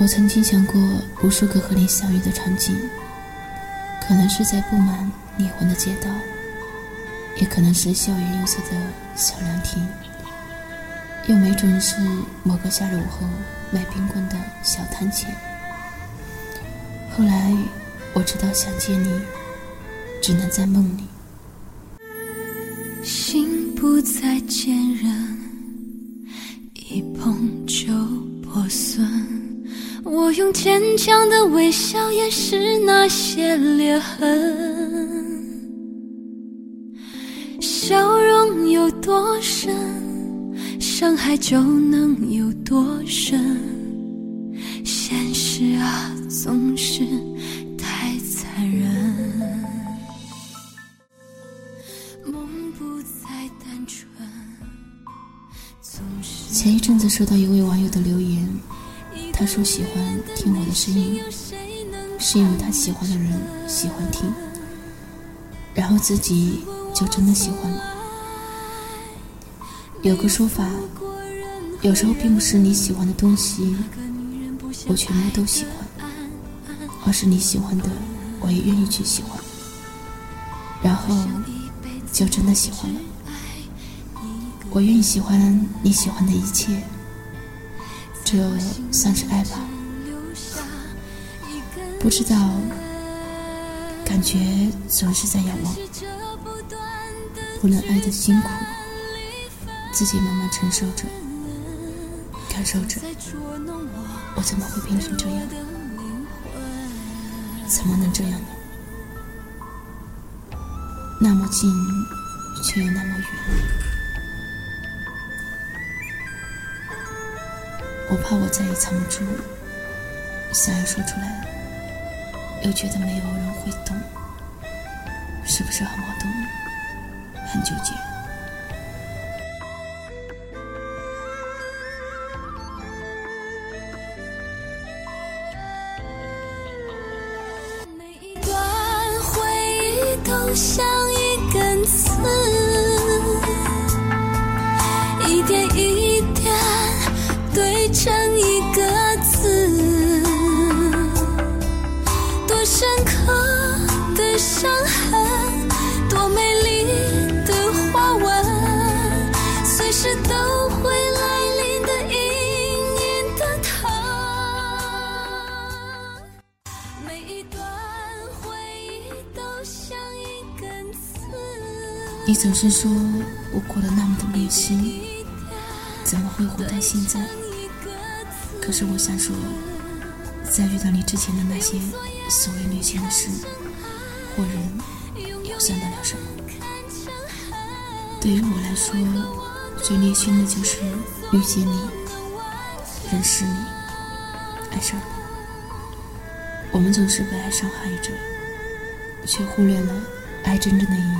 我曾经想过无数个和你相遇的场景，可能是在布满霓虹的街道，也可能是校园幽色的小凉亭，又没准是某个夏日午后卖冰棍的小摊前。后来我知道，想见你，只能在梦里。心不再坚韧，一碰就破损。我用坚强的微笑掩饰那些裂痕，笑容有多深，伤害就能有多深。现实啊，总是太残忍。梦不再单纯，前一阵子收到一位网友的留言。他说喜欢听我的声音，是因为他喜欢的人喜欢听，然后自己就真的喜欢了。有个说法，有时候并不是你喜欢的东西，我全部都喜欢，而是你喜欢的，我也愿意去喜欢，然后就真的喜欢了。我愿意喜欢你喜欢的一切。这算是爱吧？不知道，感觉总是在仰望。不能爱的辛苦，自己慢慢承受着，感受着。我怎么会变成这样？怎么能这样呢？那么近，却又那么远。我怕我再也藏不住，想要说出来，又觉得没有人会懂，是不是很矛盾，很纠结？每一你总是说我过得那么的虐心，怎么会活到现在？可是我想说，在遇到你之前的那些所谓虐心的事或人，又算得了什么？对于我来说，最虐心的就是遇见你、认识你、爱上你。我们总是被爱伤害着，却忽略了爱真正的意义，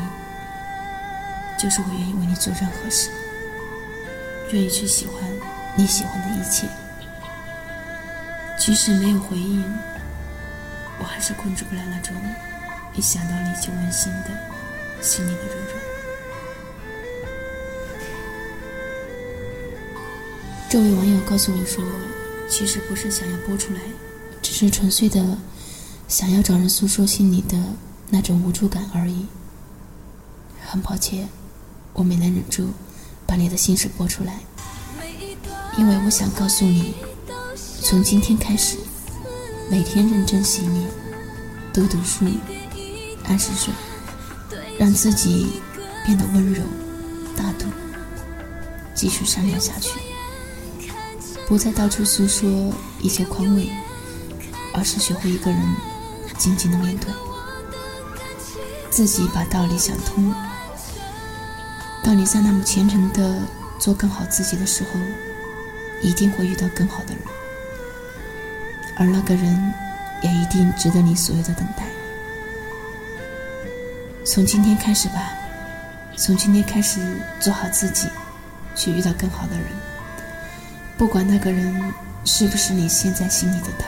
就是我愿意为你做任何事，愿意去喜欢你喜欢的一切。即使没有回应，我还是控制不了那种一想到你就温馨的心里的柔软。这位网友告诉我说，其实不是想要播出来，只是纯粹的想要找人诉说心里的那种无助感而已。很抱歉，我没能忍住把你的心事播出来，因为我想告诉你。从今天开始，每天认真洗脸，多读书，按时睡，让自己变得温柔、大度，继续善良下去。不再到处诉说一些宽慰，而是学会一个人静静的面对，自己把道理想通。当你在那么虔诚的做更好自己的时候，一定会遇到更好的人。而那个人，也一定值得你所有的等待。从今天开始吧，从今天开始做好自己，去遇到更好的人。不管那个人是不是你现在心里的他。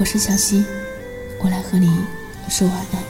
我是小溪，我来和你说晚安。